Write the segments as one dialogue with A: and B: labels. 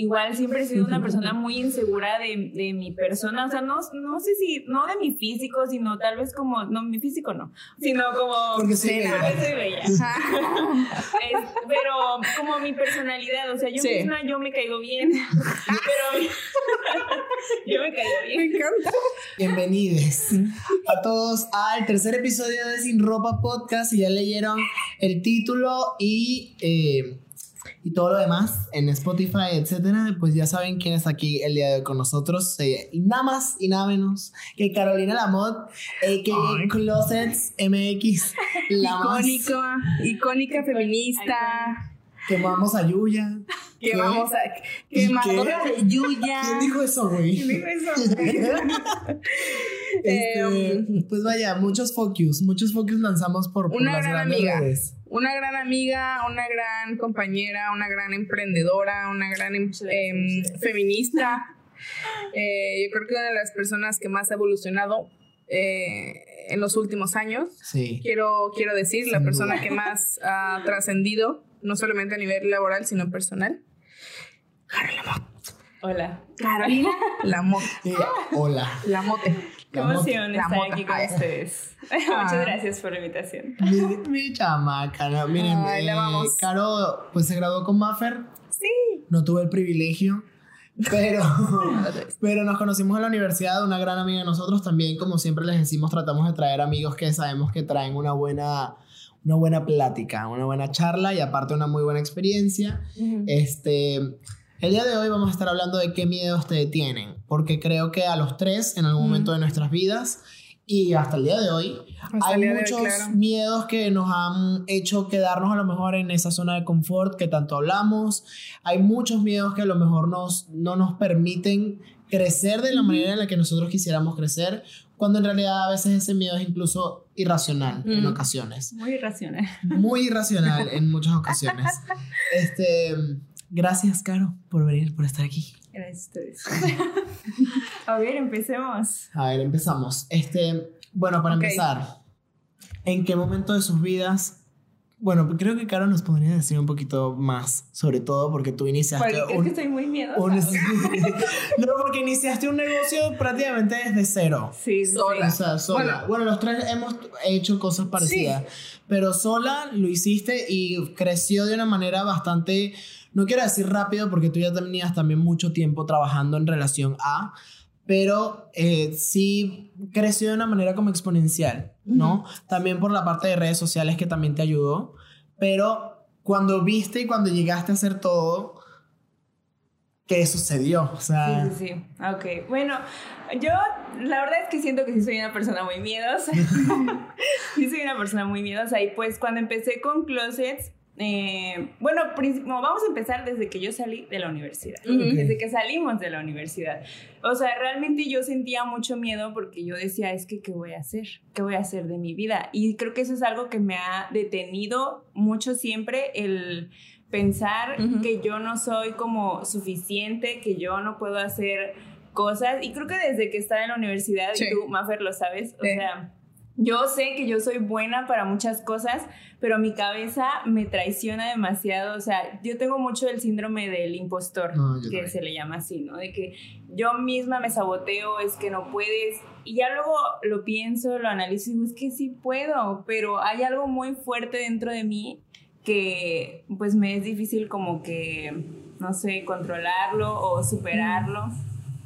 A: igual siempre he sido una persona muy insegura de, de mi persona, o sea, no, no sé si, no de mi físico, sino tal vez como, no, mi físico no, sino como...
B: Porque
A: soy bella. Es- pero como mi personalidad, o sea, yo
C: Sí.
A: misma yo me caigo bien, pero yo me caigo bien.
C: Me encanta.
B: Bienvenidos a todos al tercer episodio de Sin Ropa Podcast. Y ya leyeron el título y, eh, y todo lo demás en Spotify, etcétera. Pues ya saben quién está aquí el día de hoy con nosotros. eh, y nada más y nada menos que Carolina Lamont, a.k.a. Closets MX. La más
C: Icónica, icónica feminista.
B: que vamos a Yuya.
C: Que vamos a.
B: ¿Y
C: Que de Yuya.
B: ¿Quién dijo eso, güey?
C: ¿Quién dijo eso?
B: Este,
C: Em,
B: pues vaya, muchos focus, muchos focus lanzamos por, por
C: Una
B: las
C: gran
B: grandes
C: amiga.
B: redes.
C: Una gran amiga, una gran compañera, una gran emprendedora, una gran em- em, feminista. Eh, yo creo que una de las personas que más ha evolucionado eh, en los últimos años.
B: Sí.
C: Quiero, quiero decir, la persona
B: duda.
C: que más ha trascendido, no solamente a nivel laboral, sino personal.
A: Hola.
C: Carolina Lamote.
B: Eh, hola.
C: Lamote.
A: Qué emoción estar aquí con ustedes.
C: Ah.
A: Muchas gracias por la invitación.
B: Mi, mi chamaca, no, miren,
C: Ay,
B: eh,
C: amamos.
B: Caro pues se graduó con Maffer,
C: Sí.
B: no tuve el privilegio, pero, pero nos conocimos en la universidad, una gran amiga de nosotros también, como siempre les decimos, tratamos de traer amigos que sabemos que traen una buena, una buena plática, una buena charla y aparte una muy buena experiencia. Este, el día de hoy vamos a estar hablando de qué miedos te detienen, porque creo que a los tres, en algún
C: Mm.
B: momento de nuestras vidas, y hasta el día de hoy,
C: Hasta
B: hay
C: hoy,
B: muchos
C: claro.
B: miedos que nos han hecho quedarnos a lo mejor en esa zona de confort que tanto hablamos. Hay muchos miedos que a lo mejor nos, no nos permiten crecer de la manera en la que nosotros quisiéramos crecer, cuando en realidad a veces ese miedo es incluso irracional en ocasiones
A: Muy irracional.
B: muy irracional en muchas ocasiones. Este, gracias, Caro, por venir, por estar aquí.
A: Gracias a ustedes. A ver, empecemos.
B: A ver, empezamos. Este, bueno, para
C: Ok.
B: empezar, ¿en qué momento de sus vidas? Bueno, creo que Caro nos podría decir un poquito más, sobre todo porque tú iniciaste
A: Porque es
B: un,
A: que estoy muy miedosa.
B: un- no, porque iniciaste un negocio prácticamente desde cero.
A: Sí, sí,
C: Sola.
B: O sea, sola. Bueno,
C: Bueno.
B: los tres hemos hecho cosas parecidas. Pero sola lo hiciste y creció de una manera bastante. No quiero decir rápido porque tú ya tenías también mucho tiempo trabajando en relación a. Pero eh, sí creció de una manera como exponencial, ¿no? También por la parte de redes sociales que también te ayudó. Pero cuando viste y cuando llegaste a hacer todo, ¿qué sucedió? O sea.
A: Sí, sí, sí. Ok. Bueno, yo la verdad es que siento que sí soy una persona muy miedosa. sí soy una persona muy miedosa. Y pues cuando empecé con Closets, eh, bueno, vamos a empezar desde que yo salí de la universidad. Desde que salimos de la universidad. O sea, realmente yo sentía mucho miedo porque yo decía, es que, ¿qué voy a hacer? ¿Qué voy a hacer de mi vida? Y creo que eso es algo que me ha detenido mucho siempre, el pensar que yo no soy como suficiente, que yo no puedo hacer cosas. Y creo que desde que estaba en la universidad,
C: Sí.
A: y tú, Mafer, lo sabes, o
C: Sí.
A: sea, yo sé que yo soy buena para muchas cosas, pero mi cabeza me traiciona demasiado. O sea, yo tengo mucho el síndrome del impostor,
B: No, yo
A: que
B: también.
A: se le llama así, ¿no? De que yo misma me saboteo, es que no puedes. Y ya luego lo pienso, lo analizo y digo, es que sí puedo, pero hay algo muy fuerte dentro de mí que pues me es difícil como que, no sé, controlarlo o superarlo.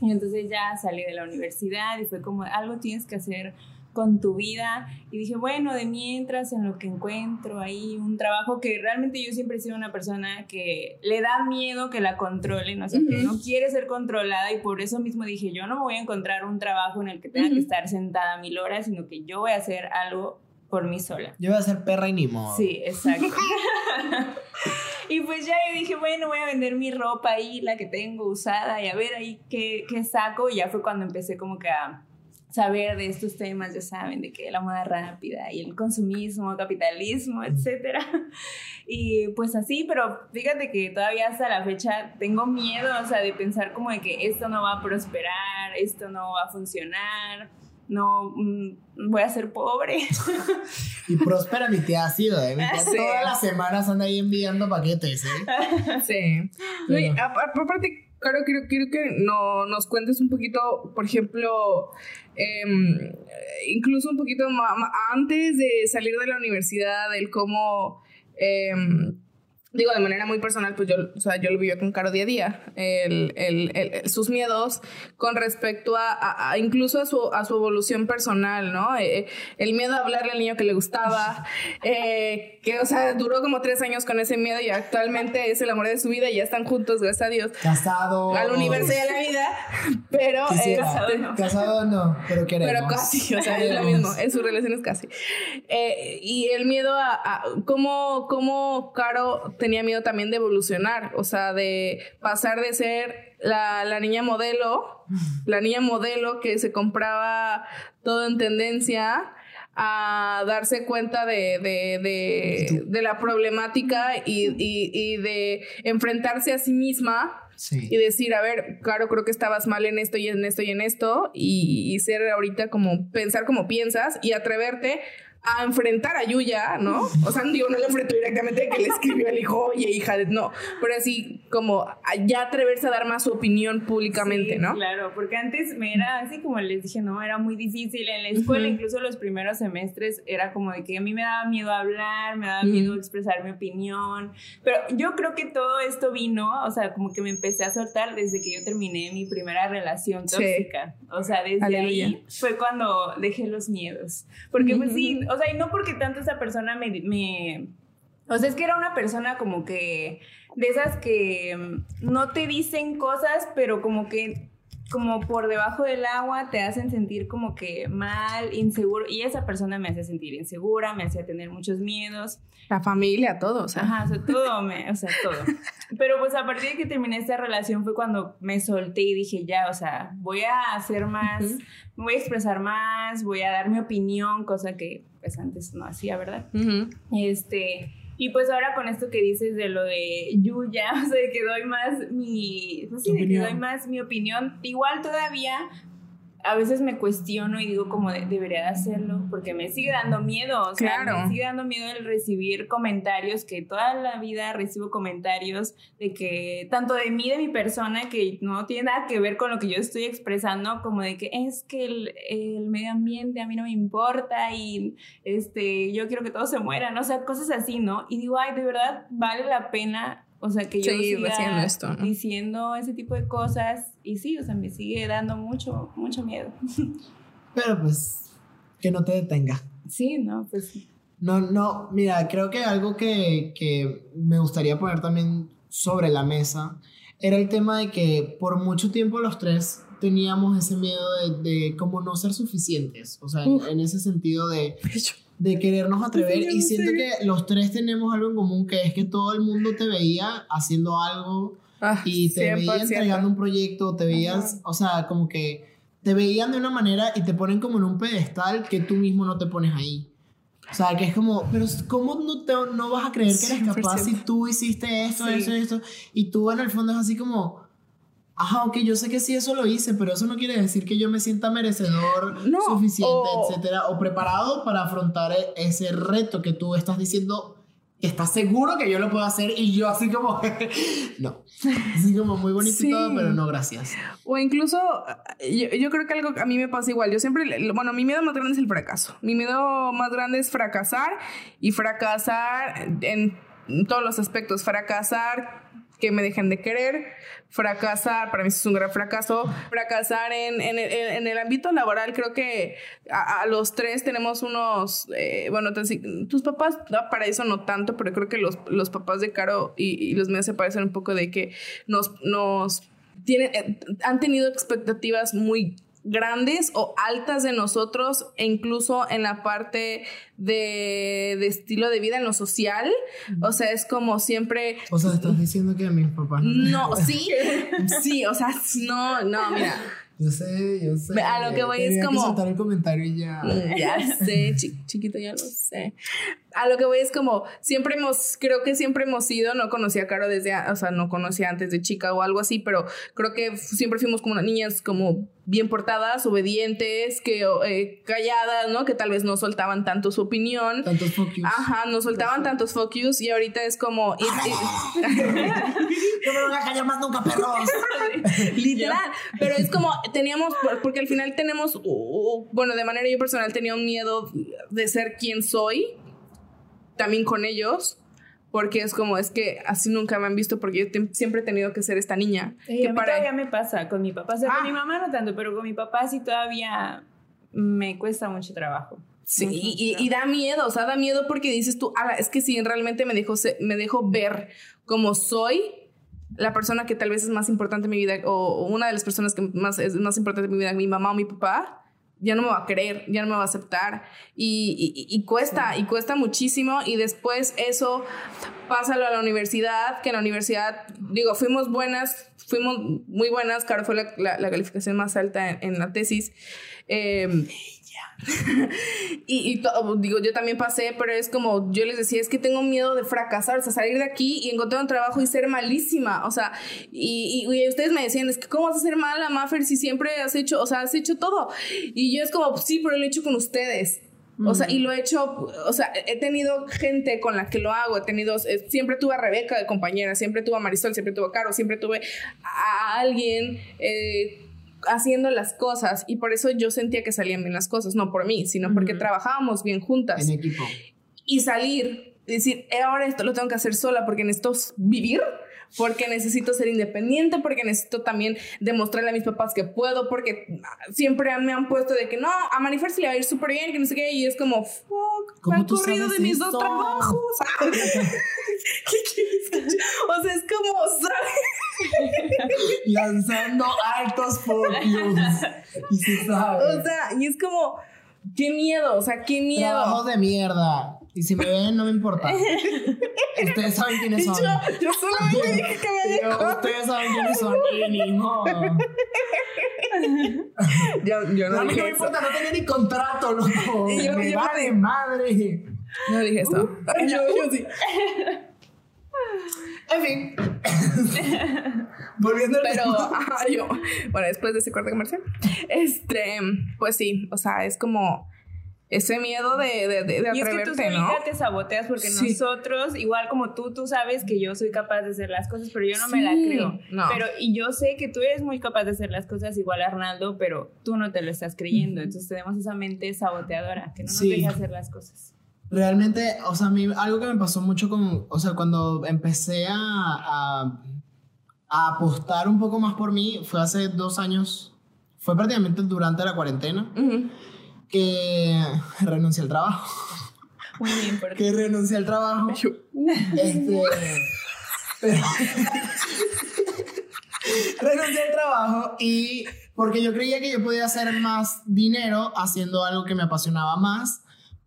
A: Y entonces ya salí de la universidad y fue como, algo tienes que hacer con tu vida. Y dije, bueno, de mientras, en lo que encuentro ahí, un trabajo que realmente yo siempre he sido una persona que le da miedo que la controlen, o sea, que
C: Ujú.
A: no quiere ser controlada y por eso mismo dije, yo no me voy a encontrar un trabajo en el que tenga que estar sentada mil horas, sino que yo voy a hacer algo por mí sola.
B: Yo voy a ser perra y ni modo.
A: Sí, exacto. y pues ya yo dije, bueno, voy a vender mi ropa ahí, la que tengo usada, y a ver ahí qué, qué saco. Y ya fue cuando empecé como que a saber de estos temas, ya saben, de que la moda rápida y el consumismo, capitalismo, etcétera. Y pues así, pero fíjate que todavía hasta la fecha tengo miedo, o sea, de pensar como de que esto no va a prosperar, esto no va a funcionar. no mm, voy a ser pobre.
B: y próspera mi tía ha sido, ¿eh? Mi tía
C: Sí.
B: todas las semanas anda ahí enviando paquetes, ¿eh?
C: Sí. Y aparte, claro, quiero, quiero que no, nos cuentes un poquito, por ejemplo, em, incluso un poquito antes de salir de la universidad, el cómo, em, digo, de manera muy personal, pues yo, o sea, yo lo vivo con Caro día a día, el, el- el- sus miedos con respecto a, a- a incluso a su, a su evolución personal, ¿no? Eh, el miedo a hablarle al niño que le gustaba, eh, que, o sea, duró como tres años con ese miedo y actualmente es el amor de su vida y ya están juntos, gracias a Dios,
B: Casado.
C: al universo y a la vida, pero...
A: No.
B: Casado no, pero queremos.
C: pero casi, o sea, es lo mismo, en sus relaciones casi. Eh, y el miedo a, a cómo, cómo Caro tenía miedo también de evolucionar, o sea, de pasar de ser la, la niña modelo, la niña modelo que se compraba todo en tendencia, a darse cuenta de, de, de, de la problemática y, y, y de enfrentarse a sí misma
B: Sí.
C: y decir, a ver, claro, creo que estabas mal en esto y en esto y en esto, y, y ser ahorita como pensar como piensas y atreverte a enfrentar a Yuya, ¿no? O sea, digo, no le enfrentó directamente que le escribió el hijo, oye, hija, de... no, pero así como ya atreverse a dar más su opinión públicamente,
A: Sí,
C: ¿no?
A: Claro, porque antes me era así como les dije, no, era muy difícil en la escuela,
C: Ujú.
A: incluso los primeros semestres era como de que a mí me daba miedo hablar, me daba
C: Ujú.
A: miedo expresar mi opinión, pero yo creo que todo esto vino, o sea, como que me empecé a soltar desde que yo terminé mi primera relación
C: Sí.
A: tóxica, o sea, desde
C: Aleluya.
A: ahí fue cuando dejé los miedos, porque pues sí, o sea, y no porque tanto esa persona me... me o sea, es que era una persona como que de esas que mm, no te dicen cosas, pero como que como por debajo del agua te hacen sentir como que mal, inseguro. Y esa persona me hacía sentir insegura, me hacía tener muchos miedos.
C: La familia, todo, o sea.
A: Ajá, o sea, todo, me, o sea, todo. Pero pues a partir de que terminé esta relación fue cuando me solté y dije, ya, o sea, voy a hacer más, me voy a expresar más, voy a dar mi opinión, cosa que pues antes no hacía, ¿verdad? Este, y pues ahora con esto que dices de lo de Yuya, o sea, de que doy más mi, pues sí, de que doy más mi opinión, igual todavía a veces me cuestiono y digo como de- debería de hacerlo porque me sigue dando miedo, o sea,
C: Claro.
A: me sigue dando miedo el recibir comentarios que toda la vida recibo comentarios de que tanto de mí de mi persona que no tiene nada que ver con lo que yo estoy expresando como de que es que el, el medio ambiente a mí no me importa y este yo quiero que todos se mueran, o sea, cosas así, ¿no? Y digo, ay, de verdad vale la pena o sea, que yo
C: Seguir
A: siga
C: haciendo esto, ¿no?
A: diciendo ese tipo de cosas y sí, o sea, me sigue dando mucho, mucho miedo.
B: Pero pues, que no te detenga.
A: Sí, no, pues
B: No, no, mira, creo que algo que, que me gustaría poner también sobre la mesa era el tema de que por mucho tiempo los tres teníamos ese miedo de, de como no ser suficientes, o sea, en, en ese sentido de, de querernos atrever
C: Sí,
B: y
C: sí.
B: siento que los tres tenemos algo en común que es que todo el mundo te veía haciendo algo
C: Ah,
B: y te veía
C: 100%.
B: entregando un proyecto, te veías, o sea, como que te veían de una manera y te ponen como en un pedestal que tú mismo no te pones ahí. O sea, que es como, pero ¿cómo no, te, no vas a creer que eres capaz
C: 100%.
B: si tú hiciste esto,
A: Sí.
B: eso, esto? Y tú en el fondo es así como, ajá, ok, yo sé que sí, eso lo hice, pero eso no quiere decir que yo me sienta merecedor,
C: No,
B: suficiente,
C: o-
B: etcétera, o preparado para afrontar e- ese reto que tú estás diciendo que estás seguro que yo lo puedo hacer y yo así como, no, así como muy bonito
C: Sí.
B: y todo, pero no, gracias.
C: O incluso, yo, yo creo que algo a mí me pasa igual. Yo siempre, bueno, mi miedo más grande es el fracaso. Mi miedo más grande es fracasar y fracasar en todos los aspectos. Fracasar que me dejen de querer, fracasar, para mí es un gran fracaso, fracasar en, en, el- en el ámbito laboral, creo que a, a los tres tenemos unos, eh, bueno, tus papás, para eso no tanto, pero creo que los, los papás de Caro y, y los míos se parecen un poco de que nos, nos tienen, eh, han tenido expectativas muy grandes o altas de nosotros e incluso en la parte de, de estilo de vida en lo social. O sea es como siempre
B: O sea, estás diciendo que mis papás no...
C: no sí sí o sea no no mira.
B: Yo sé, yo sé.
C: A lo que voy es como-
B: Que soltar el comentario y ya.
C: Mm, ya sé chi- chiquito ya lo sé a lo que voy es como, siempre hemos, creo que siempre hemos sido, no conocía a Caro desde, o sea, no conocía antes de chica o algo así, pero creo que siempre fuimos como niñas como bien portadas, obedientes, que eh, calladas, ¿no? Que tal vez no soltaban tanto su opinión.
B: Tantos focus.
C: Ajá, no soltaban tantos focus y ahorita es como...
B: no me van a callar más nunca, perros.
C: Literal. Pero es como, teníamos, porque al final tenemos, bueno, de manera yo personal tenía un miedo de ser quien soy, también con ellos porque es como, es que así nunca me han visto porque yo siempre he tenido que ser esta niña. que
A: a mí todavía me pasa con mi papá, o sea, con mi ah. mamá no tanto, pero con mi papá sí todavía me cuesta mucho trabajo.
C: Sí, y, y, da miedo, o sea, da miedo porque dices tú, es que si realmente me dejo, me dejo ver como soy, la persona que tal vez es más importante en mi vida, o una de las personas que más es más importante en mi vida, mi mamá o mi papá, ya no me va a creer, ya no me va a aceptar. Y, y, cuesta, y cuesta muchísimo. Y después eso, pásalo a la universidad, que en la universidad, digo, fuimos buenas, fuimos muy buenas, claro, fue la, la, calificación más alta en, la tesis. Eh, y, digo, yo también pasé, pero es como yo les decía, es que tengo miedo de fracasar, o sea, salir de aquí y encontrar un trabajo y ser malísima, o sea, y, ustedes me decían, es que ¿cómo vas a ser mala, Maffer, si siempre has hecho, o sea, has hecho todo? Y yo es como, sí, pero lo he hecho con ustedes. O sea, y lo he hecho, o sea, he tenido gente con la que lo hago, he tenido, eh, siempre tuve a Rebeca de compañera, siempre tuve a Marisol, siempre tuve a Caro, siempre tuve a alguien eh, haciendo las cosas y por eso yo sentía que salían bien las cosas, no por mí, sino porque trabajábamos bien juntas.
B: En equipo.
C: Y salir, decir, eh, ahora esto lo tengo que hacer sola porque necesito vivir, porque necesito ser independiente, porque necesito también demostrarle a mis papás que puedo, porque siempre me han puesto de que no, a Manifer se le va a ir súper bien, que no sé qué, y es como, fuck, me han corrido de mis dos trabajos. ¿Qué quieres? O sea, es como,
B: Lanzando altos focus. Y se sabe.
C: O sea, y es como, qué miedo, o sea, qué miedo.
B: Trabajo de mierda. Y si me ven, no me importa. Ustedes saben quiénes son.
C: Yo, solamente dije que me dijo.
B: Ustedes saben quiénes son. Y ni modo.
C: yo, yo no,
B: a mí no me importa, no tenía ni contrato, loco. Y yo, me yo, va de madre.
C: No dije esto. Uh, yo, yo sí.
B: En fin. Volviendo
C: al Pero, yo, bueno, después de ese corte comercial, este, pues sí, o sea, es como ese miedo de, de, de,
A: y es que tú ¿no? te saboteas porque nosotros, igual como tú, tú sabes que yo soy capaz de hacer las cosas, pero yo no me la creo. Pero, y yo sé que tú eres muy capaz de hacer las cosas igual a Arnaldo, pero tú no te lo estás creyendo. Entonces tenemos esa mente saboteadora que no nos deja hacer las cosas.
B: Realmente, o sea, a mí algo que me pasó mucho con, o sea, cuando empecé a, a, apostar un poco más por mí, fue hace dos años, fue prácticamente durante la cuarentena, que renuncié al trabajo.
A: Muy bien,
B: Que renuncié al trabajo. este, renuncié al trabajo y porque yo creía que yo podía hacer más dinero haciendo algo que me apasionaba más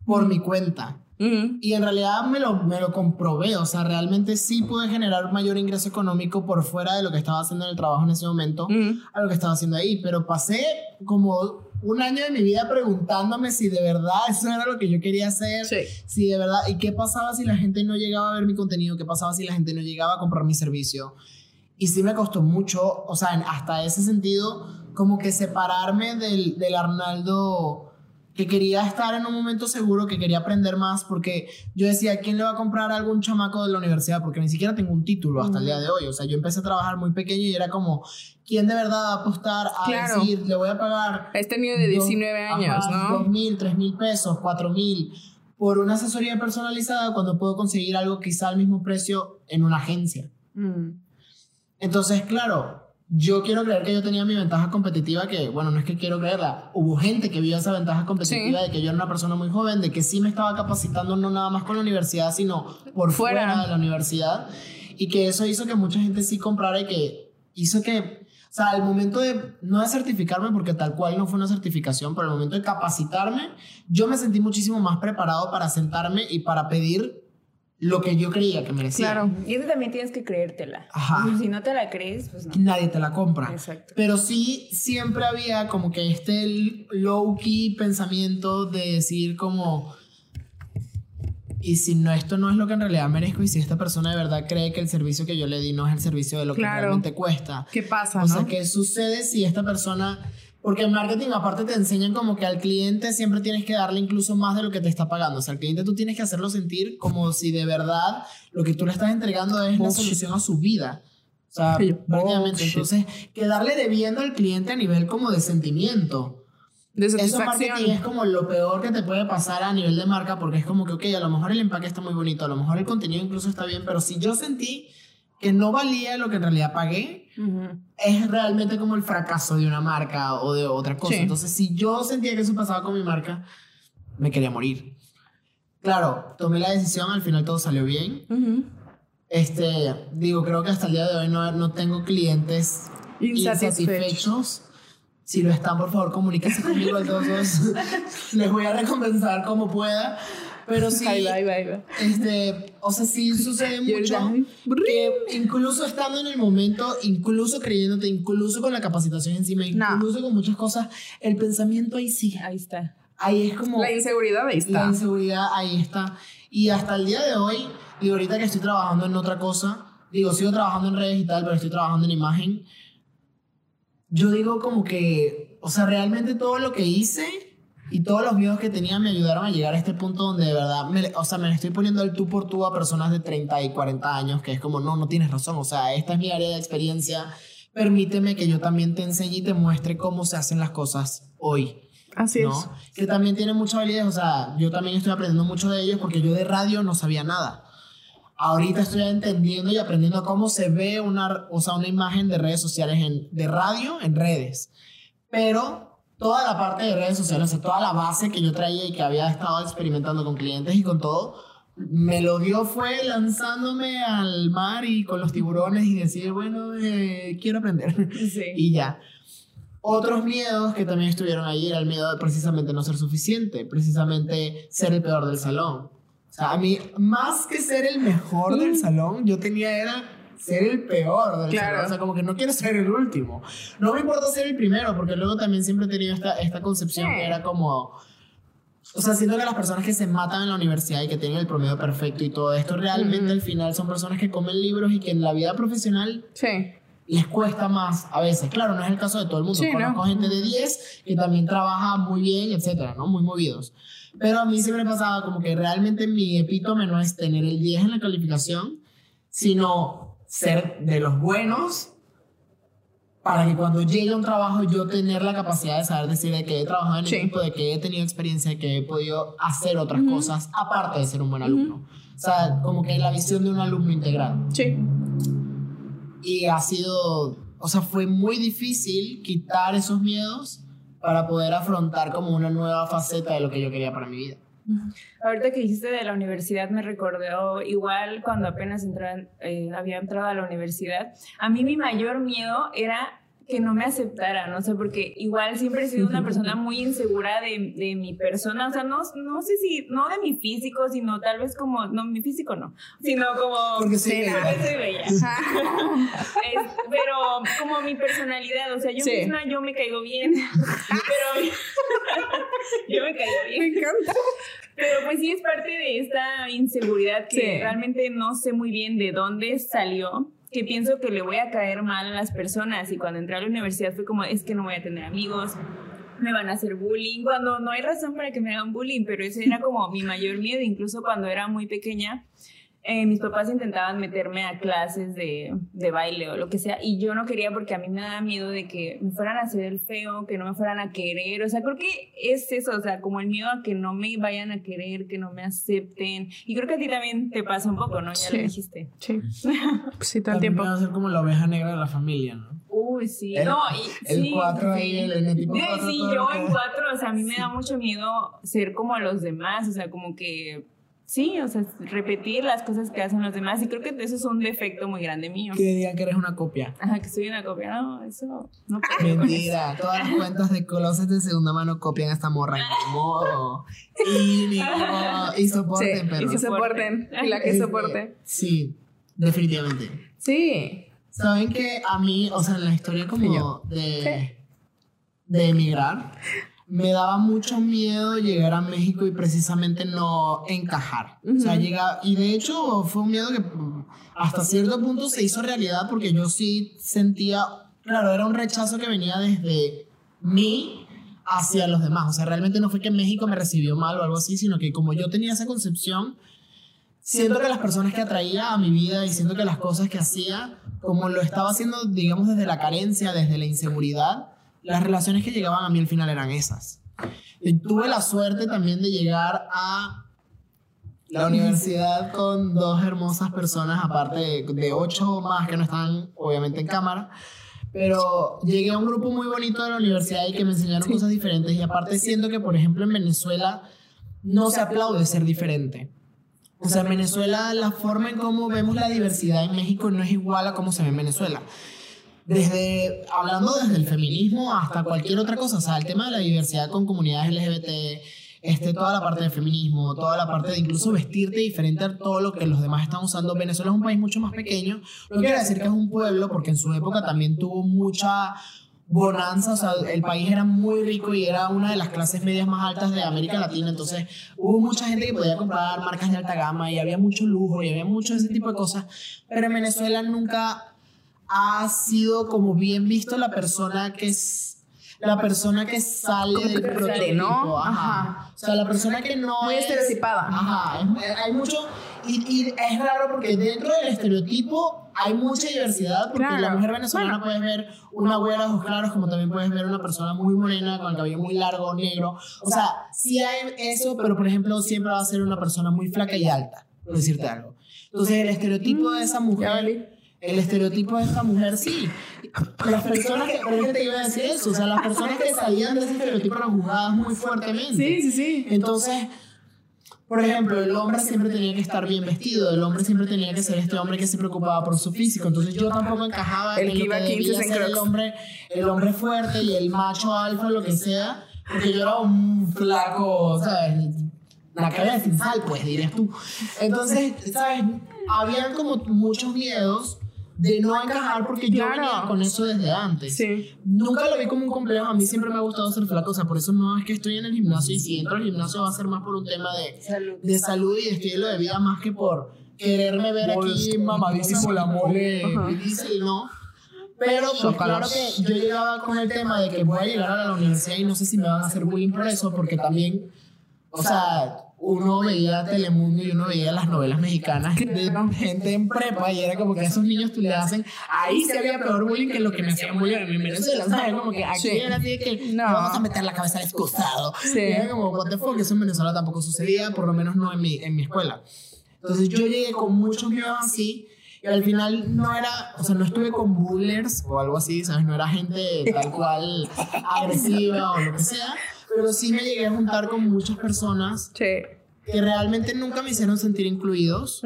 B: por mi cuenta. Y en realidad me lo, me lo comprobé, o sea, realmente sí pude generar mayor ingreso económico por fuera de lo que estaba haciendo en el trabajo en ese momento, a lo que estaba haciendo ahí, pero pasé como un año de mi vida preguntándome si de verdad eso era lo que yo quería hacer, si de verdad, y qué pasaba si la gente no llegaba a ver mi contenido, qué pasaba si la gente no llegaba a comprar mi servicio. Y sí me costó mucho, o sea, hasta ese sentido, como que separarme del, del Arnaldo que quería estar en un momento seguro, que quería aprender más, porque yo decía, ¿quién le va a comprar a algún chamaco de la universidad? Porque ni siquiera tengo un título hasta el día de hoy. O sea, yo empecé a trabajar muy pequeño y era como, ¿quién de verdad va a apostar a decir, le voy a pagar...
C: Este niño de 19 años, ¿no?
B: Dos mil, tres mil pesos, cuatro mil, por una asesoría personalizada cuando puedo conseguir algo quizá al mismo precio en una agencia. Mm. Entonces, claro, yo quiero creer que yo tenía mi ventaja competitiva, que bueno, no es que quiero creerla, hubo gente que vio esa ventaja competitiva de que yo era una persona muy joven, de que sí me estaba capacitando no nada más con la universidad, sino por fuera, de la universidad, y que eso hizo que mucha gente sí comprara y que hizo que, o sea, el momento de, no de certificarme, porque tal cual no fue una certificación, pero el momento de capacitarme, yo me sentí muchísimo más preparado para sentarme y para pedir lo que yo creía que merecía.
A: Claro. Y eso también tienes que creértela. Ajá. Si no te la crees, pues no.
B: Nadie te la compra. Exacto. Pero sí, siempre había como que este low-key pensamiento de decir como... y si no, esto no es lo que en realidad merezco y si esta persona de verdad cree que el servicio que yo le di no es el servicio de lo que realmente cuesta.
C: ¿Qué pasa,
B: O
C: no?
B: sea, ¿qué sucede si esta persona... Porque en marketing aparte te enseñan como que al cliente siempre tienes que darle incluso más de lo que te está pagando. O sea, al cliente tú tienes que hacerlo sentir como si de verdad lo que tú le estás entregando es la solución a su vida. O sea,
C: Sí,
B: prácticamente.
C: bullshit.
B: Entonces, quedarle debiendo al cliente a nivel como de sentimiento.
C: de
B: Eso marketing es como lo peor que te puede pasar a nivel de marca porque es como que, ok, a lo mejor el empaque está muy bonito, a lo mejor el contenido incluso está bien, pero si yo sentí que no valía lo que en realidad pagué,
A: Ujú.
B: es realmente como el fracaso de una marca o de otra cosa.
C: Sí.
B: Entonces, si yo sentía que eso pasaba con mi marca, me quería morir. Claro, tomé la decisión, al final todo salió bien.
C: Ujú.
B: Este, digo, creo que hasta el día de hoy no, no tengo clientes
C: Insatisfechos.
B: Si lo están, por favor, comuníquense conmigo al 22. Les voy a recompensar como pueda. Pero sí,
C: Ahí va, ahí va, ahí va.
B: este, o sea, sí sucede
C: Y
B: mucho que incluso estando en el momento, incluso creyéndote, incluso con la capacitación encima,
C: No.
B: incluso con muchas cosas, el pensamiento ahí sigue.
A: Ahí está.
B: Ahí es como
C: La inseguridad ahí
B: la
C: está.
B: inseguridad, ahí está. Y hasta el día de hoy, digo, ahorita que estoy trabajando en otra cosa, digo, sigo trabajando en redes y tal, pero estoy trabajando en imagen. Yo digo como que, o sea, realmente todo lo que hice y todos los miedos que tenía me ayudaron a llegar a este punto donde de verdad, me, o sea, me estoy poniendo el tú por tú a personas de 30 y 40 años, que es como, no, no tienes razón, o sea, esta es mi área de experiencia, permíteme que yo también te enseñe y te muestre cómo se hacen las cosas hoy.
C: Así
B: ¿no?
C: es.
B: Que también tiene mucha validez, o sea, yo también estoy aprendiendo mucho de ellos porque yo de radio no sabía nada. Ahorita estoy entendiendo y aprendiendo cómo se ve una, o sea, una imagen de redes sociales, en, de radio en redes. Pero toda la parte de redes sociales, o sea, toda la base que yo traía y que había estado experimentando con clientes y con todo, me lo dio fue lanzándome al mar y con los tiburones y decir, bueno, eh, quiero aprender.
A: Sí.
B: y ya. Otros miedos que también estuvieron ahí era el miedo de precisamente no ser suficiente, precisamente ser el peor del salón. O sea, a mí, más que ser el mejor del salón, yo tenía era ser el peor del
C: Claro.
B: O sea, como que no quiero ser el último. No me importa ser el primero, porque luego también siempre he tenido esta, esta concepción que era como... O sea, siento que las personas que se matan en la universidad y que tienen el promedio perfecto y todo esto, realmente
C: Ujú.
B: al final son personas que comen libros y que en la vida profesional
C: Sí.
B: les cuesta más a veces. Claro, no es el caso de todo el mundo.
C: Sí, ¿no?
B: Conozco gente de 10 que también trabaja muy bien, etcétera, ¿no? Muy movidos. Pero a mí siempre me pasaba como que realmente mi epítome no es tener el 10 en la calificación, sino ser de los buenos para que cuando llegue un trabajo yo tener la capacidad de saber decir de que he trabajado en
C: Sí.
B: equipo, de que he tenido experiencia, de que he podido hacer otras cosas aparte de ser un buen alumno. O sea, como que la visión de un alumno integral.
C: Sí.
B: Y ha sido, o sea, fue muy difícil quitar esos miedos para poder afrontar como una nueva faceta de lo que yo quería para mi vida.
A: Ahorita que dijiste de la universidad me recordó igual cuando apenas eh, había entrado a la universidad. A mí mi mayor miedo era que no me aceptaran, o sea, porque igual siempre he sido una persona muy insegura de, de mi persona, o sea, no, no sé si, no de mi físico, sino tal vez como, no, mi físico no, sino como...
B: Porque soy bella.
A: soy bella. Es- pero como mi personalidad, o sea, yo
C: Sí.
A: misma yo me caigo bien, pero yo me caigo bien.
C: Me encanta.
A: Pero pues sí es parte de esta inseguridad que
C: Sí.
A: realmente no sé muy bien de dónde salió, que pienso que le voy a caer mal a las personas y cuando entré a la universidad fue como, es que no voy a tener amigos, me van a hacer bullying, cuando no hay razón para que me hagan bullying, pero ese era como mi mayor miedo, incluso cuando era muy pequeña. Eh, mis papás intentaban meterme a clases de, de baile o lo que sea, y yo no quería porque a mí me daba miedo de que me fueran a hacer el feo, que no me fueran a querer, o sea, creo que es eso, o sea, como el miedo a que no me vayan a querer, que no me acepten, y creo que a ti también te pasa un poco, ¿no? Ya
C: Sí.
A: lo dijiste.
C: Sí. Sí, todo el
B: También
C: tiempo.
B: va a ser como la oveja negra de la familia, ¿no?
A: Uy, sí,
B: El-
A: no, y,
B: El
A: sí,
B: 4 ahí,
A: sí.
B: el, el tipo cuatro,
A: sí, yo en cuatro, o sea, a mí me da mucho miedo ser como los demás, o sea, como que, sí, o sea, repetir las cosas que hacen los demás, y creo que eso es un defecto muy grande mío.
B: Que digan que eres una copia.
A: Ajá, que soy una copia, no, eso no puedo eso.
B: Mentira, todas las cuentas de closet de segunda mano copian a esta morra. Ni modo. Y ni modo. Y
C: Sí,
B: soporten,
C: y
B: perros.
C: que soporten. Y la que
B: Este,
C: soporte.
B: Sí, definitivamente.
C: Sí.
B: Saben que a mí, o sea, en la historia como de, de emigrar, me daba mucho miedo llegar a México y precisamente no encajar. O sea, llega, y de hecho fue un miedo que hasta cierto punto se hizo realidad porque yo sí sentía, claro, era un rechazo que venía desde mí hacia los demás. O sea, realmente no fue que México me recibió mal o algo así, sino que como yo tenía esa concepción, siento que las personas que atraía a mi vida y siento que las cosas que hacía, como lo estaba haciendo, digamos, desde la carencia, desde la inseguridad, las relaciones que llegaban a mí al final eran esas. Tuve la suerte también de llegar a la universidad con dos hermosas personas, aparte de, ocho más que no están obviamente en cámara. Pero llegué a un grupo muy bonito de la universidad y que me enseñaron cosas diferentes. Y aparte siento que, por ejemplo, en Venezuela no se aplaude ser diferente. O sea, en Venezuela la forma en cómo vemos la diversidad en México no es igual a cómo se ve en Venezuela desde, hablando desde el feminismo hasta cualquier otra cosa, o sea, el tema de la diversidad con comunidades LGBT, este, toda la parte del feminismo, toda la parte de incluso vestirte diferente a todo lo que los demás están usando. Venezuela es un país mucho más pequeño, no quiere decir que es un pueblo, porque en su época también tuvo mucha bonanza, o sea, el país era muy rico y era una de las clases medias más altas de América Latina, entonces hubo mucha gente que podía comprar marcas de alta gama y había mucho lujo y había mucho ese tipo de cosas, pero en Venezuela nunca ha sido como bien visto la persona que es la persona que sale del prototipo, ¿no? Ajá. O sea, la persona que no
C: muy estereotipada.
B: Ajá, hay mucho y, es raro porque dentro del estereotipo hay mucha diversidad porque la mujer venezolana puedes ver una güera de ojos claros como también puedes ver una persona muy morena con el cabello muy largo, negro. O sea, sí hay eso, pero por ejemplo siempre va a ser una persona muy flaca y alta, por decirte algo. Entonces el estereotipo de esa mujer el estereotipo de esta mujer, sí. Las personas que, por te iba a decir eso, o sea, las personas que salían de ese estereotipo eran juzgadas muy fuertemente.
C: Sí, sí, sí.
B: Entonces, por ejemplo, el hombre siempre tenía que estar bien vestido, el hombre siempre tenía que ser este hombre que se preocupaba por su físico, entonces yo tampoco encajaba
C: el en lo que debía ser
B: el hombre, el hombre fuerte y el macho alfa, lo que sea, porque yo era un flaco, ¿sabes? La cabeza sin sal, pues, dirías tú. Entonces, ¿sabes? Habían como muchos miedos de no encajar porque yo venía con eso desde antes.
C: Sí.
B: Nunca lo vi como un complejo, a mí siempre me ha gustado ser flaco, o sea, por eso no es que estoy en el gimnasio y si entro al gimnasio va a ser más por un tema de salud, de salud y de estilo de vida más que por quererme ver aquí mamadísimo la mole y no. Pero pues claro que yo llegaba con el tema de que voy a llegar a la universidad y no sé si me van a hacer bullying por eso, porque también, o sea, uno veía Telemundo y uno veía las novelas mexicanas de gente en prepa y era como que a esos niños tú le hacen, ahí sí había peor bullying que lo que me hacían bullying en Venezuela, ¿sabes? Como que aquí era así que no. vamos a meter la cabeza al excusado. Sí. Y era como, what the fuck, eso en Venezuela tampoco sucedía, por lo menos no en mi, en mi escuela. Entonces yo llegué con muchos miedos así y al final no era, o sea, no estuve con bullers o algo así, ¿sabes? No era gente tal cual agresiva o lo que sea pero sí me llegué a juntar con muchas personas que realmente nunca me hicieron sentir incluidos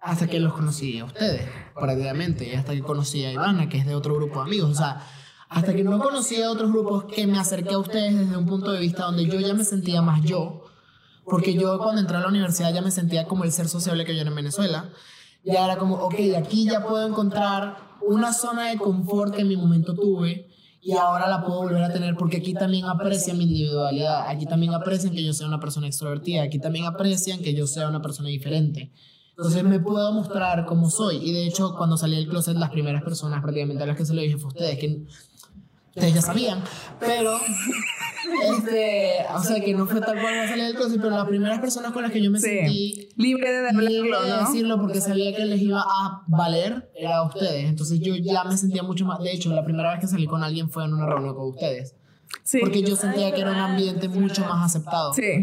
B: hasta que los conocí a ustedes, prácticamente, y hasta que conocí a Ivana, que es de otro grupo de amigos, o sea, hasta que no conocí a otros grupos que me acerqué a ustedes desde un punto de vista donde yo ya me sentía más yo, porque yo cuando entré a la universidad ya me sentía como el ser sociable que yo era en Venezuela, ya era como, ok, aquí ya puedo encontrar una zona de confort que en mi momento tuve, y ahora la puedo volver a tener porque aquí también aprecian mi individualidad, aquí también aprecian que yo sea una persona extrovertida, aquí también aprecian que yo sea una persona diferente. Entonces me puedo mostrar como soy. Y de hecho, cuando salí del closet, las primeras personas prácticamente a las que se lo dije fue ustedes, que ustedes ya sabían, pero este, o sea, que no fue tal cual a salir del closet, pero las primeras personas con las que yo me sentí
C: libre de,
B: decirlo porque sabía que les iba a valer era a ustedes. Entonces yo ya me sentía mucho más. De hecho, la primera vez que salí con alguien fue en una reunión con ustedes. Sí. Porque yo sentía que era un ambiente mucho más aceptado.
C: Sí.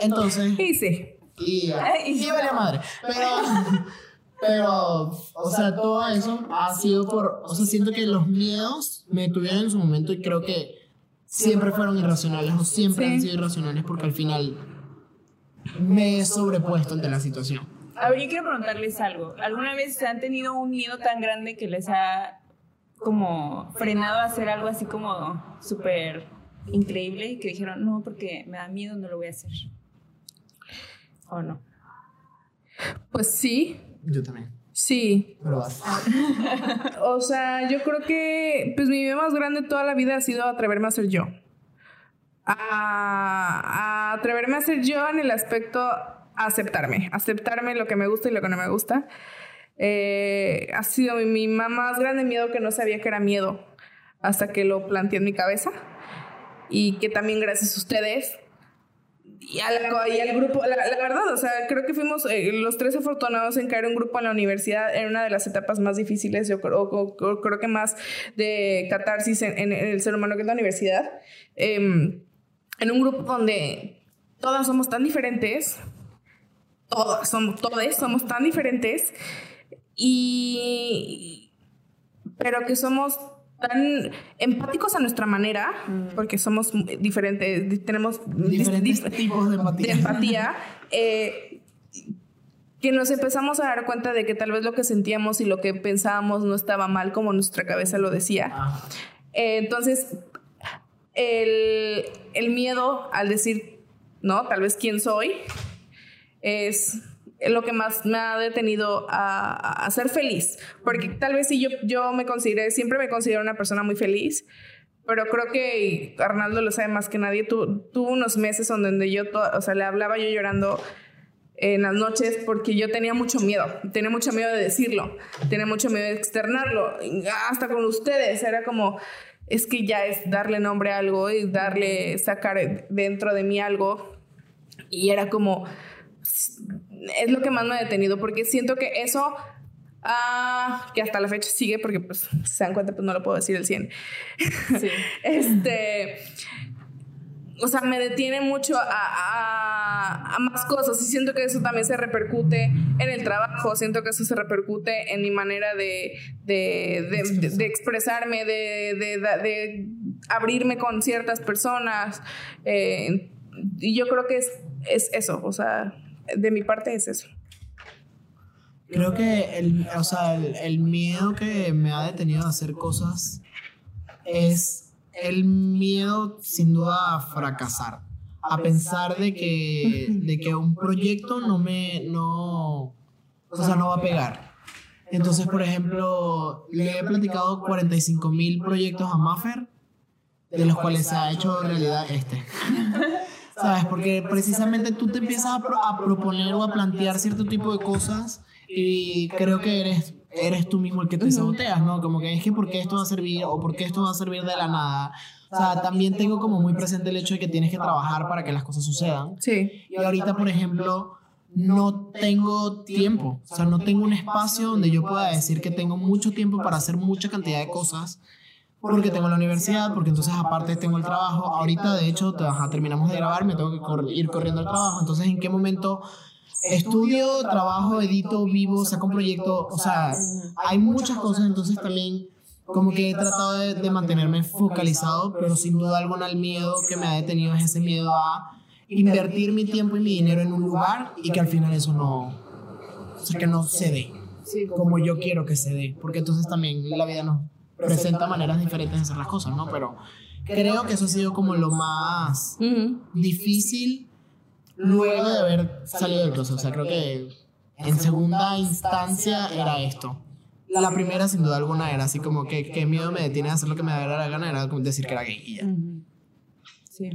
B: Entonces.
C: Y sí.
B: Y, y, y vale madre. Pero. Pero, o sea, todo eso ha sido por, o sea, siento que los miedos me tuvieron en su momento y creo que siempre fueron irracionales o siempre han sido irracionales porque al final me he sobrepuesto ante la situación.
A: A ver, yo quiero preguntarles algo. ¿Alguna vez han tenido un miedo tan grande que les ha como frenado a hacer algo así como súper increíble y que dijeron, no, porque me da miedo, no lo voy a hacer? ¿O no?
C: Pues sí,
B: yo también.
C: Sí.
B: Pero
C: o sea, yo creo que pues mi miedo más grande toda la vida ha sido atreverme a ser yo. a, atreverme a ser yo en el aspecto aceptarme, aceptarme lo que me gusta y lo que no me gusta. Eh, ha sido mi, más grande miedo que no sabía que era miedo hasta que lo planteé en mi cabeza y que también gracias a ustedes y al, grupo, la, verdad, o sea, creo que fuimos eh, los tres afortunados en caer un grupo en la universidad en una de las etapas más difíciles, yo creo, creo que más de catarsis en, el ser humano que es la universidad. Em, en un grupo donde todas somos tan diferentes, todas somos, todas somos tan diferentes, y, pero que somos tan empáticos a nuestra manera, mm. porque somos diferentes, tenemos
B: diferentes tipos de empatía,
C: eh, que nos empezamos a dar cuenta de que tal vez lo que sentíamos y lo que pensábamos no estaba mal como nuestra cabeza lo decía. Ah. Eh, entonces, el, el miedo al decir, ¿no? Tal vez quién soy, es lo que más me ha detenido a, a, ser feliz. Porque tal vez si yo, yo me consideré, siempre me considero una persona muy feliz, pero creo que Arnaldo lo sabe más que nadie. tuvo unos meses donde yo, o sea, le hablaba yo llorando en las noches porque yo tenía mucho miedo, tenía mucho miedo de decirlo, tenía mucho miedo de externarlo, hasta con ustedes, era como, es que ya es darle nombre a algo y darle, sacar dentro de mí algo, y era como, es lo que más me ha detenido, porque siento que eso, ah, que hasta la fecha sigue, porque pues se dan cuenta, pues no lo puedo decir el 100. Sí. este, o sea, me detiene mucho a, a, más cosas y siento que eso también se repercute en el trabajo, siento que eso se repercute en mi manera de, de, de, expresarme, de, abrirme con ciertas personas. Eh, y yo creo que es, es eso, o sea, de mi parte es eso.
B: Creo que el, o sea, el, miedo que me ha detenido a hacer cosas es el miedo sin duda a fracasar, a pensar de que, de que un proyecto no me, no, o sea, no va a pegar. Entonces, por ejemplo, le he platicado 45 mil proyectos a Maffer, de los cuales se ha hecho realidad este. ¿Sabes? Porque precisamente tú te empiezas a, proponer o a plantear cierto tipo de cosas y creo que eres, eres tú mismo el que te saboteas, ¿no? Como que es que ¿por qué esto va a servir o por qué esto va a servir de la nada? O sea, también tengo como muy presente el hecho de que tienes que trabajar para que las cosas sucedan.
C: Sí.
B: Y ahorita, por ejemplo, no tengo tiempo, o sea, no tengo un espacio donde yo pueda decir que tengo mucho tiempo para hacer mucha cantidad de cosas porque tengo la universidad, porque entonces aparte tengo el trabajo. Ahorita, de hecho, terminamos de grabar, me tengo que ir corriendo al trabajo. Entonces, ¿en qué momento estudio, trabajo, edito, vivo, saco un proyecto? O sea, hay muchas cosas, entonces también como que he tratado de, mantenerme focalizado, pero sin duda alguna el miedo que me ha detenido es ese miedo a invertir mi tiempo y mi dinero en un lugar y que al final eso no, o sea, que no se dé como yo quiero que se dé, porque entonces también la vida no presenta maneras diferentes de hacer las cosas, ¿no? Pero creo que eso ha sido como lo más difícil luego de haber salido del closet. O sea, creo que en segunda instancia era esto. La primera, sin duda alguna, era así como que qué miedo me detiene a hacer lo que me da la gana, era decir que era gay y ya.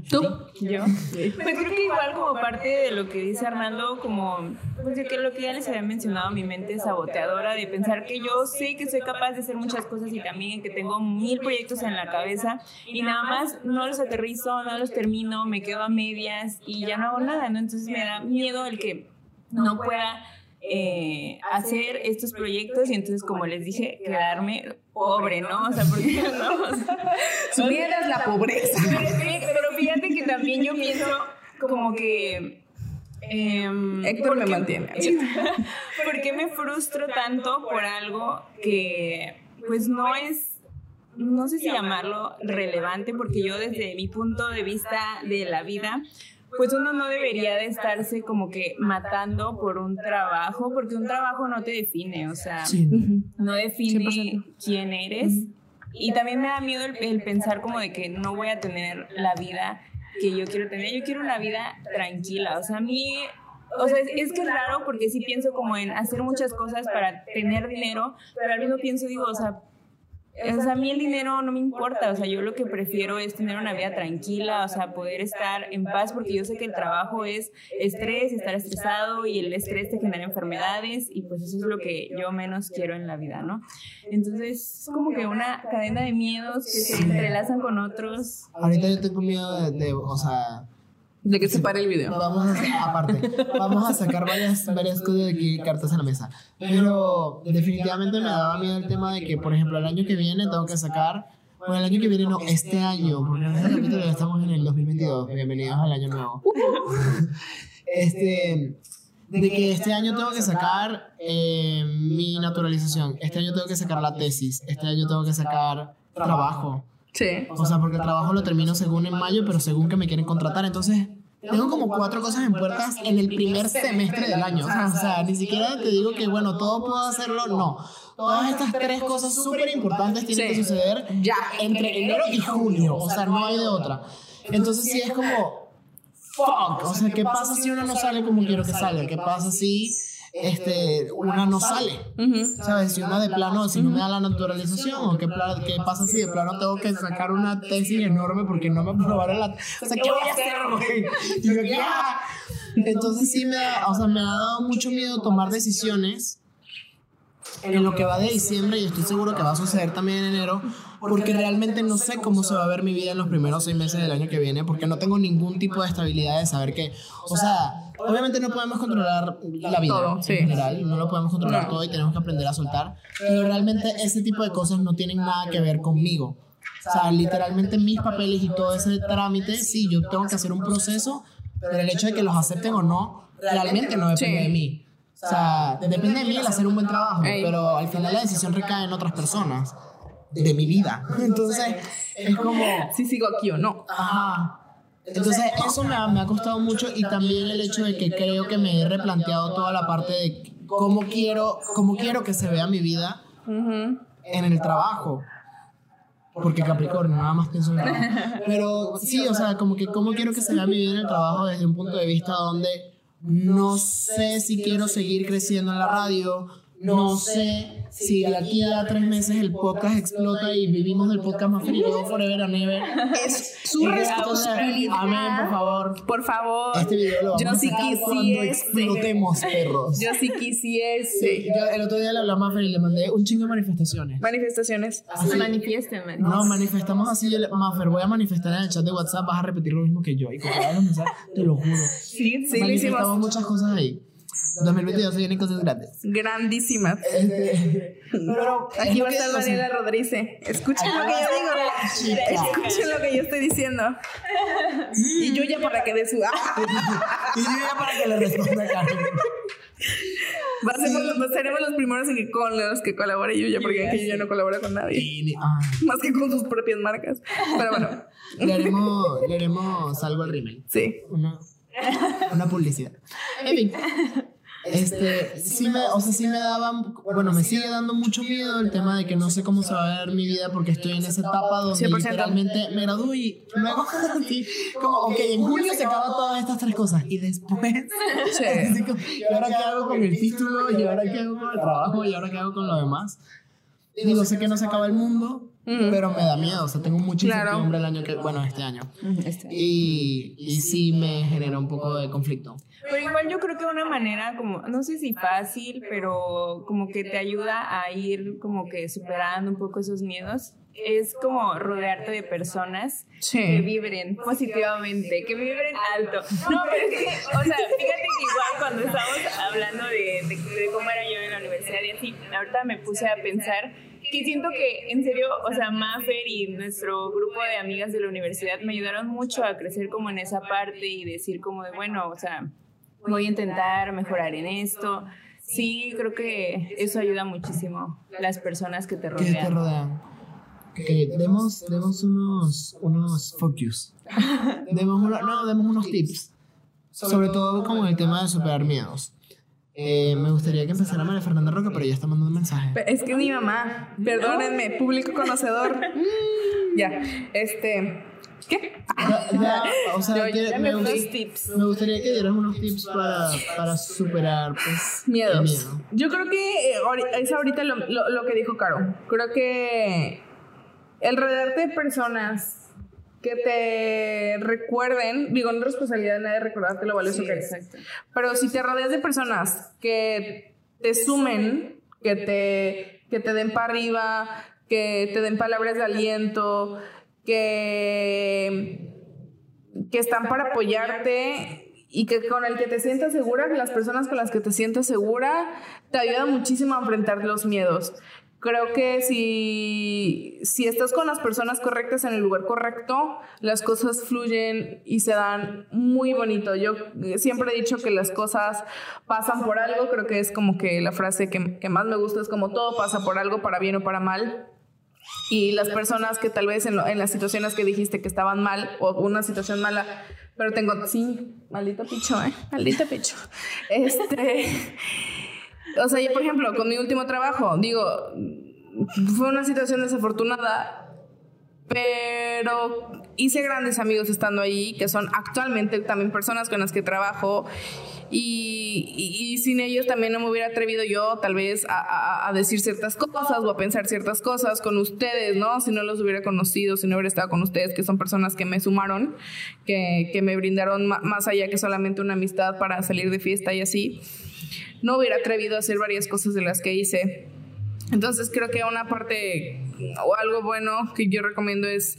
C: ¿Tú?
A: Yo. Pues creo que igual como parte de lo que dice Arnaldo, como pues que lo que ya les había mencionado, mi mente es saboteadora de pensar que yo sé que soy capaz de hacer muchas cosas y también que tengo mil proyectos en la cabeza y nada más no los aterrizo, no los termino, me quedo a medias y ya no hago nada, ¿no? Entonces me da miedo el que no pueda eh, hacer estos proyectos y entonces, como les dije, quedarme pobre, ¿no? O sea, porque no,
C: su miedo es la pobreza.
A: Pero, fíjate que también yo pienso como que...
C: Eh, Héctor me mantiene.
A: ¿Por qué me frustro tanto por algo que pues no es, no sé si llamarlo relevante, porque yo desde mi punto de vista de la vida, pues uno no debería de estarse como que matando por un trabajo, porque un trabajo no te define, o sea, no. Define quién eres. Y también me da miedo el, pensar como de que no voy a tener la vida que yo quiero tener. Yo quiero una vida tranquila, o sea, a mí o sea, es, que es raro porque sí pienso como en hacer muchas cosas para tener dinero, pero al mismo pienso, digo, o sea, o sea, a mí el dinero no me importa, o sea, yo lo que prefiero es tener una vida tranquila, o sea, poder estar en paz, porque yo sé que el trabajo es estrés, estar estresado y el estrés te genera enfermedades y pues eso es lo que yo menos quiero en la vida, ¿no? Entonces, es como que una cadena de miedos que se entrelazan con otros.
B: Ahorita yo tengo miedo de, de o sea
C: de que se pare el video.
B: Vamos a, aparte, vamos a sacar varias, varias cosas de aquí, cartas en la mesa. Pero definitivamente me daba miedo el tema de que, por ejemplo, el año que viene tengo que sacar. Bueno, el año que viene no, este año, porque en este capítulo ya estamos en el 2022. Bienvenidos al año nuevo. Este. De que este año tengo que sacar eh, mi naturalización. Este año tengo que sacar la tesis. Este año tengo que sacar trabajo.
C: Sí.
B: O sea, porque el trabajo lo termino según en mayo, pero según que me quieren contratar. Entonces, tengo como cuatro cosas en puertas en el primer semestre del año. O sea, ni siquiera te digo que, bueno, todo puedo hacerlo. No. Todas estas tres cosas súper importantes tienen que suceder ya entre enero y junio. O sea, no hay de otra. Entonces, sí es como, fuck. O sea, ¿qué pasa si uno no sale como quiero que salga? ¿Qué pasa si este, una no sale. ¿Sabes? Si una de plano, si no me da la naturalización, o qué, qué pasa si de plano tengo que sacar una tesis enorme porque no me aprobaron la. O sea, ¿qué voy a hacer, güey? Y yo, ¿qué? Entonces sí me o sea, me ha dado mucho miedo tomar decisiones en lo que va de diciembre y estoy seguro que va a suceder también en enero, porque realmente no sé cómo se va a ver mi vida en los primeros seis meses del año que viene, porque no tengo ningún tipo de estabilidad de saber que, o sea, obviamente no podemos controlar la vida en general, no lo podemos controlar todo y tenemos que aprender a soltar, pero realmente ese tipo de cosas no tienen nada que ver conmigo. O sea, literalmente mis papeles y todo ese trámite, sí, yo tengo que hacer un proceso, pero el hecho de que los acepten o no, realmente no depende de mí. O sea, depende de mí el hacer un buen trabajo, pero al final la decisión recae en otras personas de mi vida. Entonces, es como...
C: Si sigo aquí o no.
B: Ajá. Entonces, eso me ha, me ha costado mucho y también el hecho de que creo que me he replanteado toda la parte de cómo quiero, cómo quiero que se vea mi vida en el trabajo. Porque Capricornio, nada más pienso en el trabajo. Pero sí, o sea, como que cómo quiero que se vea mi vida en el trabajo desde un punto de vista donde no sé si quiero seguir creciendo en la radio, no sé si de aquí a tres meses el podcast explota y vivimos del podcast más feliz forever and ever.
C: Es su responsabilidad.
B: Amén, por favor.
C: Por favor.
B: Este video lo vamos Yo a sí cuando explotemos, perros.
C: Yo sí quisiese.
B: yo el otro día le hablaba a Maffer y le mandé un chingo de manifestaciones.
C: Manifestaciones.
A: Así. Manifiesten,
B: No, manifestamos así. Maffer, voy a manifestar en el chat de WhatsApp, vas a repetir lo mismo que yo. Y como los mensajes, te lo juro.
C: Sí, sí,
B: Manifestamos muchas cosas ahí. 2022 se vienen cosas grandes.
C: Grandísimas.
B: Este, pero
C: Aquí va a estar Daniela Rodríguez. Escuchen lo que yo digo. Escuchen lo que yo estoy diciendo. Y yo ya para que dé su.
B: y yo ya para que le responda a Carmen.
C: Va a ser, seremos los primeros en que con los que colabore yo ya, porque aquí yo ya no colaboro con nadie.
B: Ah.
C: Más que con sus propias marcas. Pero bueno.
B: Le haremos, le haremos algo al rímel.
C: Sí.
B: Una, una publicidad. En fin. Este, sí me, o sea, sí me daban, bueno, me sigue dando mucho miedo el tema de que no sé cómo se va a ver mi vida porque estoy en esa etapa donde literalmente me gradúo y luego, como, ok, en julio se acaban todas estas tres cosas y después, ¿y ahora qué hago con el título? ¿Y ahora qué hago con el trabajo? ¿Y ahora qué hago con lo demás? Digo, sé que no se acaba el mundo, pero me da miedo, o sea, tengo mucha incertidumbre el año que, bueno, este año. Este y, y sí me genera un poco de conflicto.
A: Pero igual yo creo que una manera como, no sé si fácil, pero como que te ayuda a ir como que superando un poco esos miedos, es como rodearte de personas que vibren positivamente, que vibren alto. No, pero es que, o sea, fíjate que igual cuando estábamos hablando de, de, de cómo era yo en la universidad y así, ahorita me puse a pensar que siento que, en serio, o sea, Maffer y nuestro grupo de amigas de la universidad me ayudaron mucho a crecer como en esa parte y decir como de, bueno, o sea, voy a intentar mejorar en esto. Sí, creo que eso ayuda muchísimo, las personas que te rodean.
B: Que te rodean. Demos, demos unos, unos focus. demos no, demos unos tips. Sobre todo como el tema de superar miedos. Eh, me gustaría que empezara María Fernanda Roca, pero ya está mandando un mensaje.
C: Es que mi mamá, perdónenme, público conocedor. ya, este. ¿Qué?
B: o sea, me, gustaría que dieras unos tips para, para superar pues,
C: Miedos. Yo creo que eh, es ahorita lo, lo, lo, que dijo Caro. Creo que el rodearte de personas que te recuerden, digo, no es responsabilidad de nadie recordarte lo valioso que es. Pero si te rodeas de personas que te sumen, que te, que te den para arriba, que te den palabras de aliento, que, que están para apoyarte y que con el que te sientas segura, que las personas con las que te sientas segura, te ayuda muchísimo a enfrentar los miedos. Creo que si, si estás con las personas correctas en el lugar correcto, las cosas fluyen y se dan muy bonito. Yo siempre he dicho que las cosas pasan por algo, creo que es como que la frase que, que más me gusta es como todo pasa por algo, para bien o para mal. Y las personas que tal vez en, en las situaciones que dijiste que estaban mal o una situación mala, pero tengo, sí, maldito picho, ¿eh? Maldito picho. Este o sea, yo por ejemplo, con mi último trabajo, digo, fue una situación desafortunada, pero hice grandes amigos estando ahí, que son actualmente también personas con las que trabajo. Y, y, sin ellos también no me hubiera atrevido yo tal vez a, a, decir ciertas cosas o a pensar ciertas cosas con ustedes, ¿no? Si no los hubiera conocido, si no hubiera estado con ustedes, que son personas que me sumaron, que, que me brindaron más allá que solamente una amistad para salir de fiesta y así no hubiera atrevido a hacer varias cosas de las que hice. Entonces creo que una parte o algo bueno que yo recomiendo es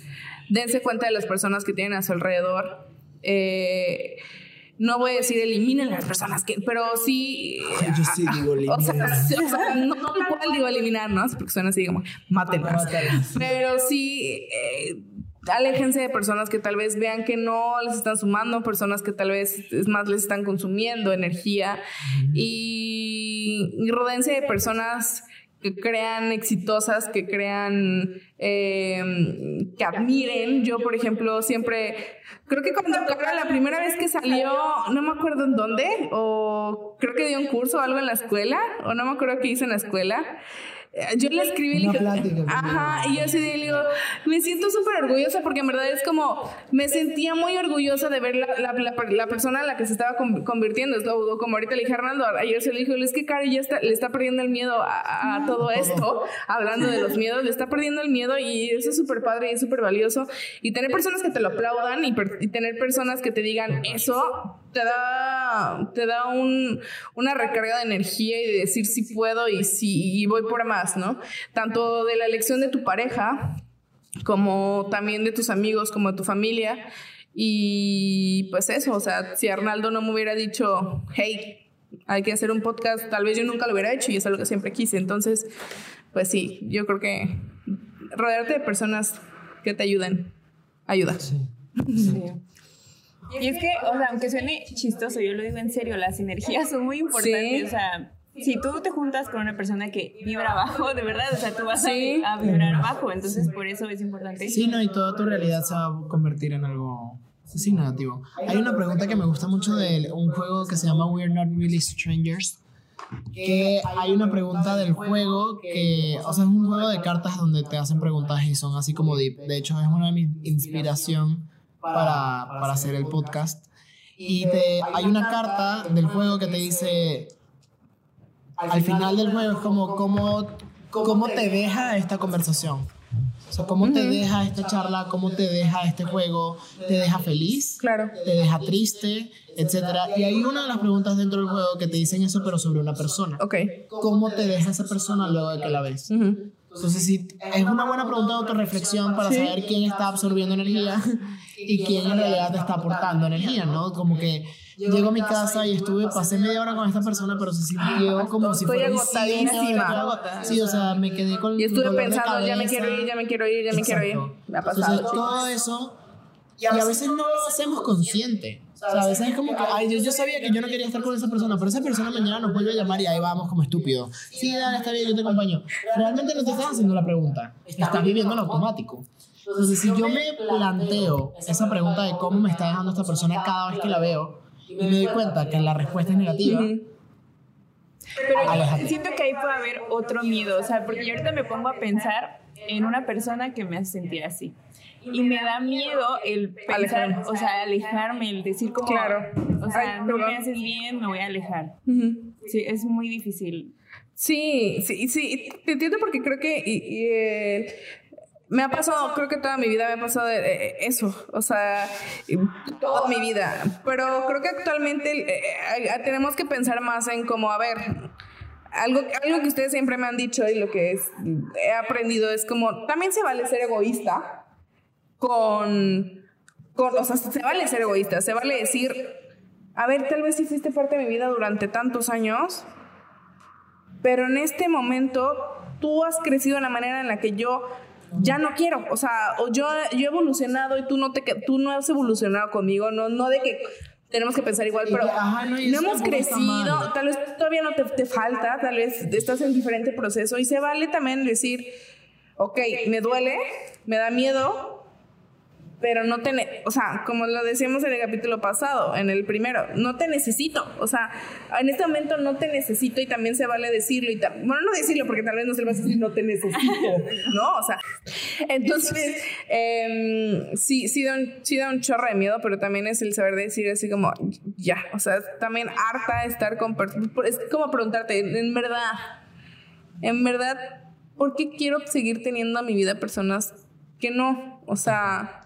C: dense cuenta de las personas que tienen a su alrededor. Eh, no voy a decir eliminen las personas que, pero sí.
B: yo sí digo eliminar.
C: O sea, no, no cual digo eliminar, ¿no? Porque suena así como mátenlas. Pero sí. Eh, aléjense de personas que tal vez vean que no les están sumando, personas que tal vez es más les están consumiendo energía y, y rodense de personas que crean exitosas, que crean, eh, que admiren. Yo, por ejemplo, siempre, creo que cuando la primera vez que salió, no me acuerdo en dónde, o creo que dio un curso o algo en la escuela, o no me acuerdo qué hice en la escuela. Yo le escribí y le dije, ajá, y yo así le digo, me siento súper orgullosa porque en verdad es como, me sentía muy orgullosa de ver la, la, la, persona a la que se estaba convirtiendo, es lo, como ahorita le dije a Hernando, ayer se le dijo, es que Cari ya está, le está perdiendo el miedo a, a todo esto, hablando de los miedos, le está perdiendo el miedo y eso es súper padre y es súper valioso, y tener personas que te lo aplaudan y, y tener personas que te digan eso, te da, te da un, una recarga de energía y de decir si puedo y si y voy por más, ¿no? Tanto de la elección de tu pareja como también de tus amigos, como de tu familia. Y pues eso, o sea, si Arnaldo no me hubiera dicho, hey, hay que hacer un podcast, tal vez yo nunca lo hubiera hecho y es algo que siempre quise. Entonces, pues sí, yo creo que rodearte de personas que te ayuden, ayuda. Sí. sí.
A: Y es que, o sea, aunque suene chistoso, yo lo digo en serio, las energías son muy importantes. O sea, si tú te juntas con una persona que vibra bajo, de verdad, o sea, tú vas a, vibrar bajo. Entonces, por eso es importante.
B: Sí, no, y toda tu realidad se va a convertir en algo sí, negativo. Hay una pregunta que me gusta mucho de un juego que se llama We're Not Really Strangers. Que hay una pregunta del juego que, o sea, es un juego de cartas donde te hacen preguntas y son así como deep. De hecho, es una de mis inspiración para, para hacer el podcast. Y te, hay una carta del juego que te dice, al final del juego es como, ¿cómo, cómo te deja esta conversación? O sea, ¿cómo te deja esta charla? ¿Cómo te deja este juego? ¿Te deja feliz?
C: Claro.
B: ¿Te deja triste? Etcétera. Y hay una de las preguntas dentro del juego que te dicen eso, pero sobre una persona.
C: Ok.
B: ¿Cómo te deja esa persona luego de que la ves? Entonces, sí, es una buena pregunta de autorreflexión para saber quién está absorbiendo energía y quién en realidad te está aportando energía, ¿no? Como que llego a mi casa y estuve, pasé media hora con esta persona, pero se sintió como si fuera
C: agotadísima.
B: Sí, o sea, me quedé con.
C: Y estuve pensando, ya me quiero ir, ya me quiero ir, ya me quiero ir. Me ha pasado.
B: Entonces, todo eso, y a veces no lo hacemos consciente. O sea, a veces es como que, ay, yo, yo, sabía que yo no quería estar con esa persona, pero esa persona mañana nos vuelve a llamar y ahí vamos como estúpido. Sí, dale, está bien, yo te acompaño. Realmente no te estás haciendo la pregunta, estás viviendo en automático. Entonces, si yo me planteo esa pregunta de cómo me está dejando esta persona cada vez que la veo y me doy cuenta que la respuesta es negativa,
A: pero siento que ahí puede haber otro miedo, o sea, porque yo ahorita me pongo a pensar en una persona que me hace sentir así. Y me da miedo el pensar, o sea, alejarme, el decir como, claro. o sea, no me haces bien, me voy a alejar. Sí, es muy difícil.
C: Sí, sí, sí, te entiendo porque creo que y, eh, me ha pasado, creo que toda mi vida me ha pasado eso, o sea, toda mi vida. Pero creo que actualmente eh, eh, tenemos que pensar más en cómo, a ver, algo, algo que ustedes siempre me han dicho y lo que es, he aprendido es como, también se vale ser egoísta con, con, o sea, se vale ser egoísta, se vale decir, a ver, tal vez sí fuiste parte de mi vida durante tantos años, pero en este momento tú has crecido de la manera en la que yo ya no quiero, o sea, o yo, yo he evolucionado y tú no te tú no has evolucionado conmigo, no no de que tenemos que pensar igual, pero
B: ajá, no,
C: no hemos crecido, tal vez todavía no te, te falta, tal vez estás en diferente proceso y se vale también decir, ok, me duele, me da miedo, pero no te, o sea, como lo decíamos en el capítulo pasado, en el primero, no te necesito, o sea, en este momento no te necesito y también se vale decirlo y bueno, no decirlo porque tal vez no se lo vas a decir, no te necesito, ¿no? O sea, entonces, em, sí, sí da, un, sí da un chorro de miedo, pero también es el saber decir así como, ya, o sea, también harta de estar con personas, es como preguntarte, en verdad, en verdad, ¿por qué quiero seguir teniendo a mi vida personas que no? O sea,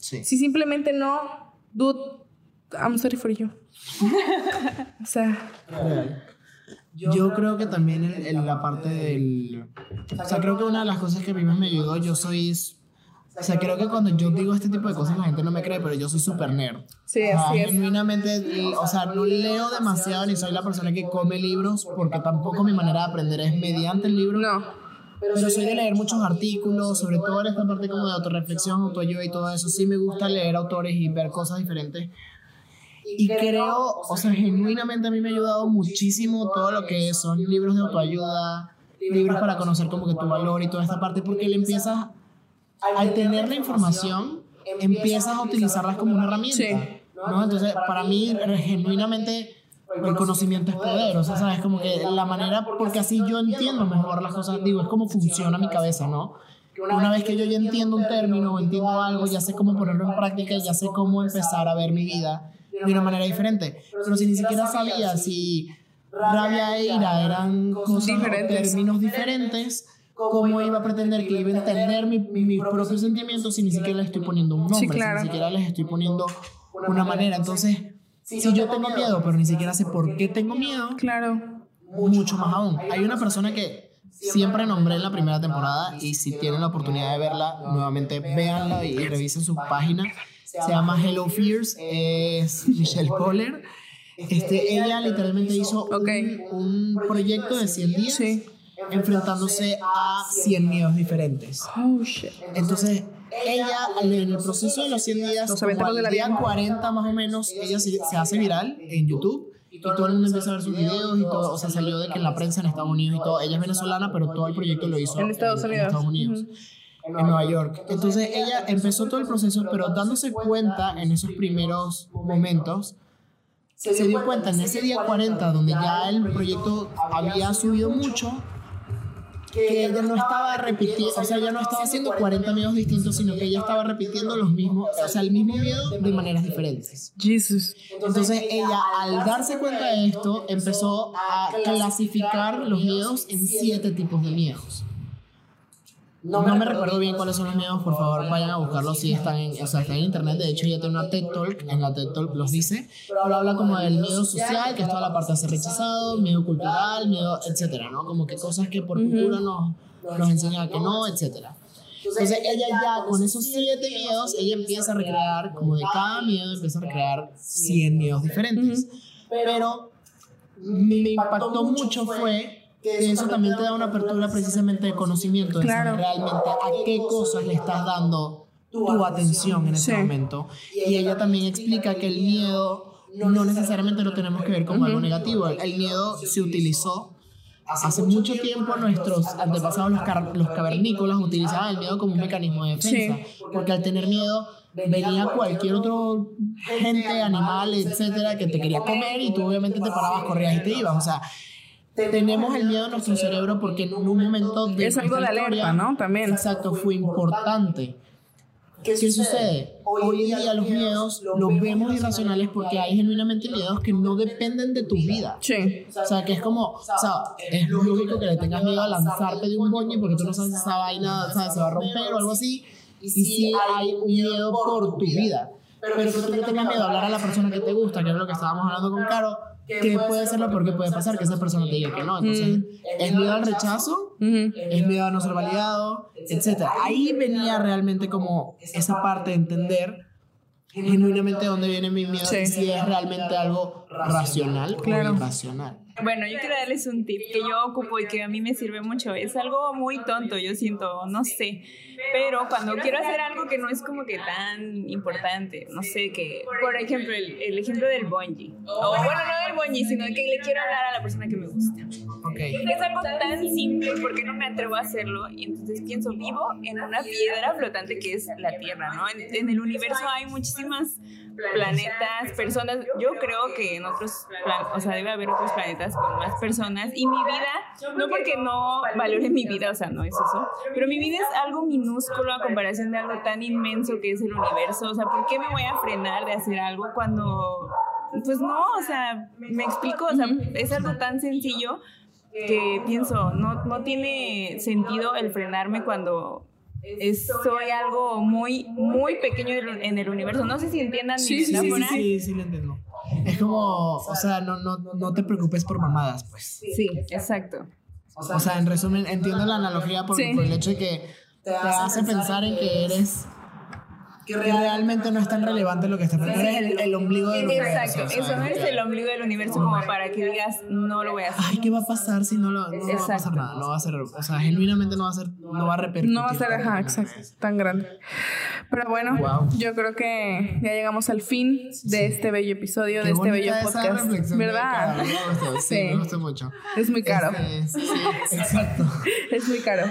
B: Sí.
C: si simplemente no, dude, I'm sorry for you. o sea,
B: Real. Yo creo que también en, en la parte del... O sea, creo que una de las cosas que a mí más me ayudó, yo soy... O sea, creo que cuando yo digo este tipo de cosas la gente no me cree, pero yo soy súper nerd.
C: sí, así es.
B: genuinamente, o sea, no leo demasiado ni soy la persona que come libros, porque tampoco mi manera de aprender es mediante el libro.
C: No,
B: Pero soy de leer muchos artículos, sobre todo en esta parte como de autorreflexión, autoayuda y todo eso. Sí me gusta leer autores y ver cosas diferentes. Y creo, o sea, genuinamente a mí me ha ayudado muchísimo todo lo que son libros de autoayuda, libros para conocer como que tu valor y toda esta parte, porque le empiezas, al tener la información, empiezas a utilizarlas como una herramienta. ¿no? Entonces, para mí, genuinamente, el conocimiento es poder, o sea, sabes, como que la manera, porque así yo entiendo mejor las cosas, digo, es como funciona mi cabeza, ¿no? Una vez que yo ya entiendo un término o entiendo algo, ya sé cómo ponerlo en práctica ya sé cómo empezar a ver mi vida de una manera diferente. Pero si ni siquiera sabía si rabia e ira eran cosas
C: Diferentes.
B: términos diferentes, ¿cómo iba a pretender que iba a entender mi- mis propios sentimientos si ni siquiera les estoy poniendo un nombre,
C: Sí, claro.
B: si ni siquiera les estoy poniendo una manera? Entonces, si yo tengo miedo, pero ni siquiera sé por qué tengo miedo,
C: claro.
B: mucho más aún. Hay una persona que siempre nombré en la primera temporada y si tienen la oportunidad de verla, nuevamente véanla y revisen su página. Se llama Hello Fears, es Michelle Poller. Este, ella literalmente hizo un- un, proyecto de 100 días
C: Sí.
B: enfrentándose a 100 miedos diferentes.
C: Oh, shit.
B: Entonces, ella en el proceso de los 100 días,
C: Los
B: como
C: de la
B: día
C: vida.
B: 40 más o menos, ella se, se hace viral en YouTube y todo el mundo empieza a ver sus videos y todo, o sea, salió de que en la prensa en Estados Unidos y todo, ella es venezolana, pero todo el proyecto lo hizo
C: En Estados Unidos.
B: Estados Unidos, en Nueva York. Entonces, ella empezó todo el proceso, pero dándose cuenta en esos primeros momentos, se dio cuenta en ese día 40, donde ya el proyecto había subido mucho, que ella no estaba repitiendo, o sea, ella no estaba haciendo 40 miedos distintos, sino que ella estaba repitiendo los mismos, o sea, el mismo miedo de maneras diferentes.
C: Jesus.
B: Entonces ella, al darse cuenta de esto, empezó a clasificar los miedos en siete tipos de miedos. No me recuerdo bien cuáles son los miedos, por favor vayan a buscarlos si están en, o sea, están en internet. De hecho, ella tiene una TED Talk, en la TED Talk los dice, pero habla como del miedo social, que es toda la parte de ser rechazado, miedo cultural, miedo, etcétera, ¿no? Como que cosas que por cultura nos, nos enseñan que no, etcétera. Entonces ella ya con esos siete miedos, ella empieza a recrear, como de cada miedo empieza a recrear 100 miedos diferentes. Pero me impactó mucho fue que eso también te da una apertura precisamente de conocimiento, de
C: Claro.
B: saber realmente a qué cosas le estás dando tu atención en ese
C: Sí.
B: momento. Y ella también explica que el miedo no necesariamente lo tenemos que ver como algo negativo. El, miedo se utilizó hace mucho tiempo nuestros antepasados, los, los cavernícolas, utilizaban el miedo como un mecanismo de defensa. Porque al tener miedo venía cualquier otro gente, animal, etcétera, que te quería comer y tú obviamente te parabas, corrías y te ibas. O sea, tenemos el miedo en nuestro cerebro porque en un momento de
C: Es algo de alerta, ¿no? También.
B: Exacto, fue importante. ¿Qué sucede? Hoy en día los miedos los vemos irracionales porque hay genuinamente miedos que no dependen de tu vida.
C: Sí.
B: O sea, que es como, o sea, es lógico que le tengas miedo a lanzarte de un boñi porque tú no sabes si esa vaina ¿sabes? se va a romper o algo así. Y sí hay un miedo por tu vida. Pero que tú le tengas miedo a hablar a la persona que te gusta, que es lo que estábamos hablando con Caro, que puede ser lo peor que puede pasar, que esa persona te diga que no. Entonces, es miedo al rechazo,
C: Ujú.
B: es miedo a no ser validado, etc. Ahí venía realmente como esa parte de entender genuinamente de dónde viene mi miedo
C: Sí.
B: y si es realmente algo racional
C: Claro.
B: o irracional.
A: Bueno, yo quiero darles un tip que yo ocupo y que a mí me sirve mucho. Es algo muy tonto, yo siento, no sé. Pero cuando quiero hacer algo que no es como que tan importante, no sé, que, por ejemplo, el, el ejemplo del bungee. O bueno, no del bungee, sino que le quiero hablar a la persona que me gusta. Es algo tan simple, ¿por qué no me atrevo a hacerlo? Y entonces pienso, vivo en una piedra flotante que es la Tierra, ¿no? En, en el universo hay muchísimas planetas, personas. Yo creo que en otros, plan- o sea, debe haber otros planetas con más personas. Y mi vida, no porque no valore mi vida, o sea, no es eso, pero mi vida es algo minúsculo a comparación de algo tan inmenso que es el universo. O sea, ¿por qué me voy a frenar de hacer algo cuando... Pues no, o sea, me explico, o sea, es algo tan sencillo que pienso, no, no tiene sentido el frenarme cuando es- soy algo muy, muy pequeño en el- universo. No sé si entiendan
C: Sí,
A: mi
C: sí, sí,
A: metáfora.
B: Sí, sí, lo entiendo. Es como, o sea, no, no, no te preocupes por mamadas, pues.
A: Sí, exacto.
B: O sea, en resumen, entiendo la analogía por,
C: Sí.
B: por el hecho de que te hace pensar en que eres que realmente no es tan relevante lo que está pasando. Eres el, el ombligo del universo.
A: Exacto,
B: o sea,
A: eso no es el ombligo del universo como para que digas, no lo voy a hacer.
B: Ay, ¿qué va a pasar si no lo no va a pasar
A: Exacto.
B: nada? No va a ser, o sea, genuinamente no va a ser, no va a repercutir.
C: No va a ser, ajá, exacto, tan grande. Pero bueno,
B: Wow.
C: yo creo que ya llegamos al fin de este bello episodio,
B: Qué
C: de este bello
B: esa
C: podcast. ¿Verdad?
B: Me gustó, sí,
C: Sí.
B: me gustó mucho.
C: Es muy caro.
B: Este, sí, exacto.
C: Es muy caro.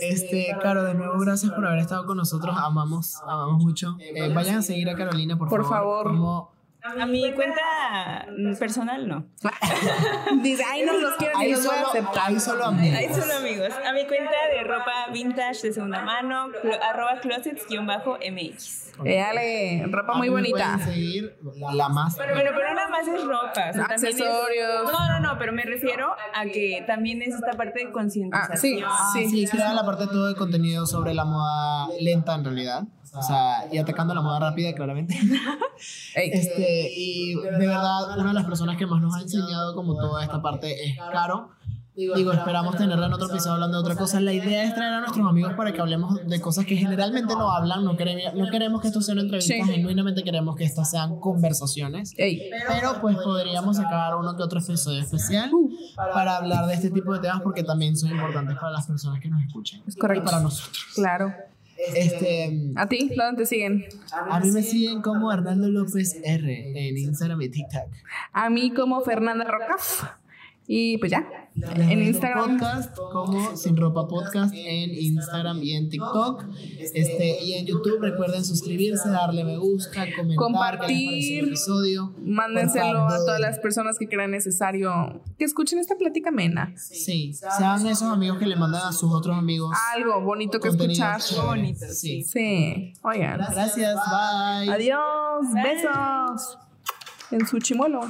B: Este, Caro, de nuevo, gracias por haber estado con nosotros. Amamos, amamos mucho. Eh, vayan a seguir a Carolina, por,
C: Por favor.
B: Como-
A: A mi cuenta mm, personal no.
C: Dice, ay, no los quiero ni
B: Ahí
C: los voy a
B: solo,
C: aceptar.
B: ahí solo amigos.
A: Ahí son amigos. A mi cuenta de ropa vintage de segunda mano, clo- arroba closets-mx.
C: Eh, Ale, ropa muy bonita.
B: seguir la más.
A: Bueno, pero nada más es ropa. o sea, también es-
C: Accesorios.
A: no, no, no, pero me refiero a que también es esta parte de concientización.
C: Ah, sí,
B: Ah,
C: sí.
B: sí, crea la parte de todo el contenido sobre la moda lenta en realidad. O sea, y atacando la moda rápida, claramente. Este, y de verdad, una de las personas que más nos ha enseñado como toda esta parte es Caro. Digo, esperamos tenerla en otro episodio hablando de otra cosa. La idea es traer a nuestros amigos para que hablemos de cosas que generalmente no hablan. No queremos, no queremos que esto sea una entrevista,
C: Sí.
B: genuinamente queremos que estas sean conversaciones.
C: ey.
B: Pero pues podríamos sacar uno que otro episodio especial para hablar de este tipo de temas porque también son importantes para las personas que nos escuchan.
C: Es correcto.
B: Y para nosotros.
C: Claro.
B: Este,
C: ¿A ti? ¿Dónde te siguen?
B: a mí me siguen como Hernando López R en Instagram y TikTok.
C: A mí como Fernanda Rocaf. Y pues ya.
B: Les
C: En Instagram.
B: podcast como Sin Ropa Podcast en Instagram y en TikTok. Este, y en YouTube recuerden suscribirse, darle me gusta, comentar
C: Compartir.
B: el episodio.
C: Mándenselo a todas las personas que crean necesario que escuchen esta plática amena.
B: Sí, sean esos amigos que le mandan a sus otros amigos.
C: Algo bonito que escuchar.
B: chévere.
A: bonito,
B: Sí.
C: Sí. Oigan.
B: Gracias, bye.
C: Adiós. Besos. En su chimuelo.